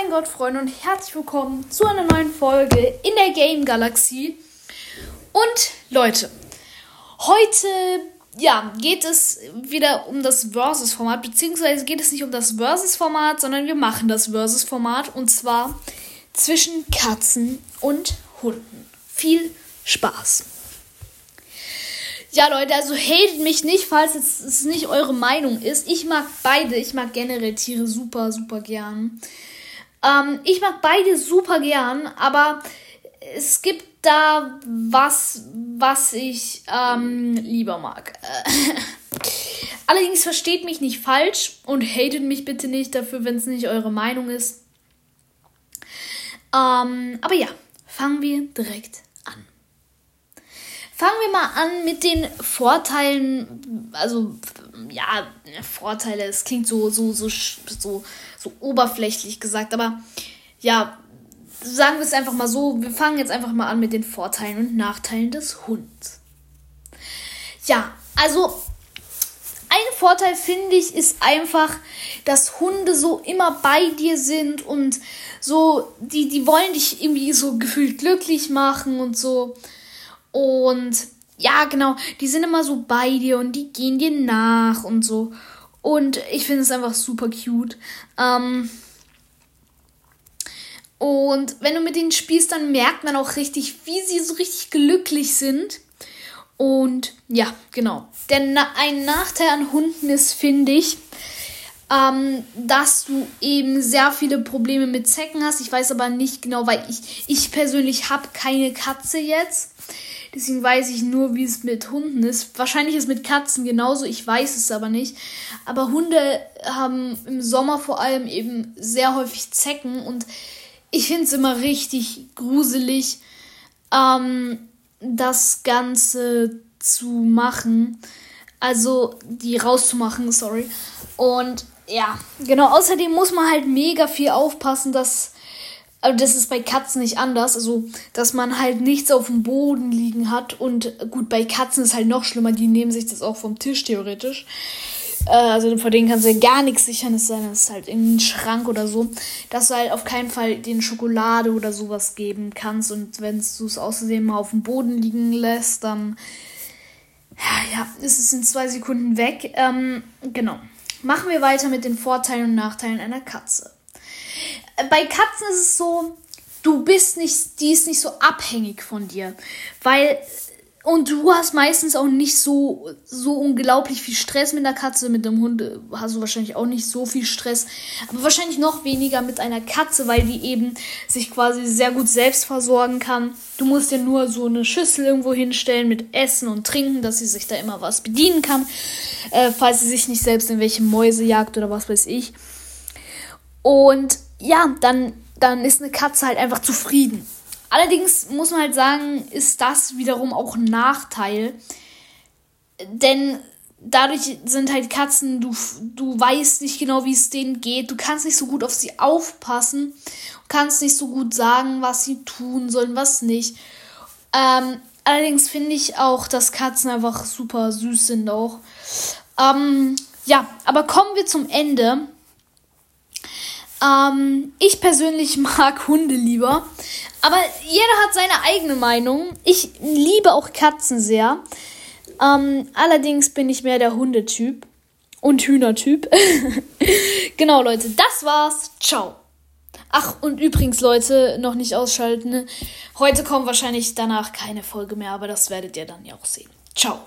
mein Gott, Freunde, und herzlich willkommen zu einer neuen Folge in der Game Galaxie. Und Leute, heute ja, geht es wieder um das Versus-Format, beziehungsweise geht es nicht um das Versus-Format, sondern wir machen das Versus-Format und zwar zwischen Katzen und Hunden. Viel Spaß! Ja, Leute, also hatet mich nicht, falls es nicht eure Meinung ist. Ich mag beide. Ich mag generell Tiere super, super gern. Ähm, ich mag beide super gern, aber es gibt da was, was ich ähm, lieber mag. Allerdings versteht mich nicht falsch und hatet mich bitte nicht dafür, wenn es nicht eure Meinung ist. Ähm, aber ja, fangen wir direkt an. Fangen wir mal an mit den Vorteilen. Also, ja, Vorteile, es klingt so, so, so, so, so oberflächlich gesagt, aber ja, sagen wir es einfach mal so. Wir fangen jetzt einfach mal an mit den Vorteilen und Nachteilen des Hunds. Ja, also ein Vorteil finde ich ist einfach, dass Hunde so immer bei dir sind und so, die, die wollen dich irgendwie so gefühlt glücklich machen und so. Und ja, genau, die sind immer so bei dir und die gehen dir nach und so. Und ich finde es einfach super cute. Ähm, und wenn du mit denen spielst, dann merkt man auch richtig, wie sie so richtig glücklich sind. Und ja, genau. Denn ein Nachteil an Hunden ist, finde ich, ähm, dass du eben sehr viele Probleme mit Zecken hast. Ich weiß aber nicht genau, weil ich, ich persönlich habe keine Katze jetzt. Deswegen weiß ich nur, wie es mit Hunden ist. Wahrscheinlich ist es mit Katzen genauso, ich weiß es aber nicht. Aber Hunde haben im Sommer vor allem eben sehr häufig Zecken und ich finde es immer richtig gruselig, ähm, das Ganze zu machen. Also die rauszumachen, sorry. Und ja, genau, außerdem muss man halt mega viel aufpassen, dass aber das ist bei Katzen nicht anders. Also, dass man halt nichts auf dem Boden liegen hat. Und gut, bei Katzen ist halt noch schlimmer. Die nehmen sich das auch vom Tisch theoretisch. Äh, also vor denen kannst du ja gar nichts sichern. Es ist halt in einen Schrank oder so. Dass du halt auf keinen Fall den Schokolade oder sowas geben kannst. Und wenn du es außerdem mal auf dem Boden liegen lässt, dann ja, ist es in zwei Sekunden weg. Ähm, genau. Machen wir weiter mit den Vorteilen und Nachteilen einer Katze bei Katzen ist es so, du bist nicht, die ist nicht so abhängig von dir. Weil, und du hast meistens auch nicht so, so unglaublich viel Stress mit der Katze. Mit dem Hund hast du wahrscheinlich auch nicht so viel Stress. Aber wahrscheinlich noch weniger mit einer Katze, weil die eben sich quasi sehr gut selbst versorgen kann. Du musst dir nur so eine Schüssel irgendwo hinstellen mit Essen und Trinken, dass sie sich da immer was bedienen kann. Äh, falls sie sich nicht selbst in welche Mäuse jagt oder was weiß ich. Und ja, dann, dann ist eine Katze halt einfach zufrieden. Allerdings muss man halt sagen, ist das wiederum auch ein Nachteil. Denn dadurch sind halt Katzen, du, du weißt nicht genau, wie es denen geht. Du kannst nicht so gut auf sie aufpassen. Du kannst nicht so gut sagen, was sie tun sollen, was nicht. Ähm, allerdings finde ich auch, dass Katzen einfach super süß sind auch. Ähm, ja, aber kommen wir zum Ende. Ähm, ich persönlich mag Hunde lieber. Aber jeder hat seine eigene Meinung. Ich liebe auch Katzen sehr. Ähm, allerdings bin ich mehr der Hundetyp. Und Hühnertyp. genau, Leute, das war's. Ciao. Ach, und übrigens, Leute, noch nicht ausschalten. Heute kommt wahrscheinlich danach keine Folge mehr, aber das werdet ihr dann ja auch sehen. Ciao.